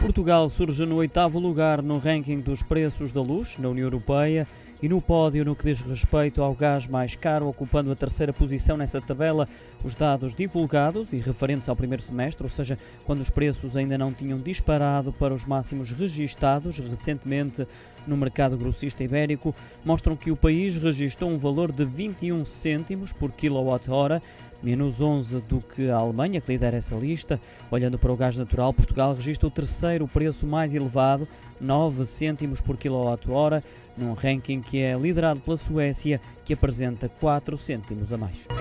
Portugal surge no oitavo lugar no ranking dos preços da luz na União Europeia e no pódio no que diz respeito ao gás mais caro, ocupando a terceira posição nessa tabela, os dados divulgados e referentes ao primeiro semestre, ou seja, quando os preços ainda não tinham disparado para os máximos registados recentemente no mercado grossista ibérico, mostram que o país registrou um valor de 21 cêntimos por quilowatt-hora, menos 11 do que a Alemanha, que lidera essa lista. Olhando para o gás natural, Portugal registra o terceiro preço mais elevado, 9 cêntimos por quilowatt-hora, num ranking que é liderado pela Suécia, que apresenta 4 cêntimos a mais.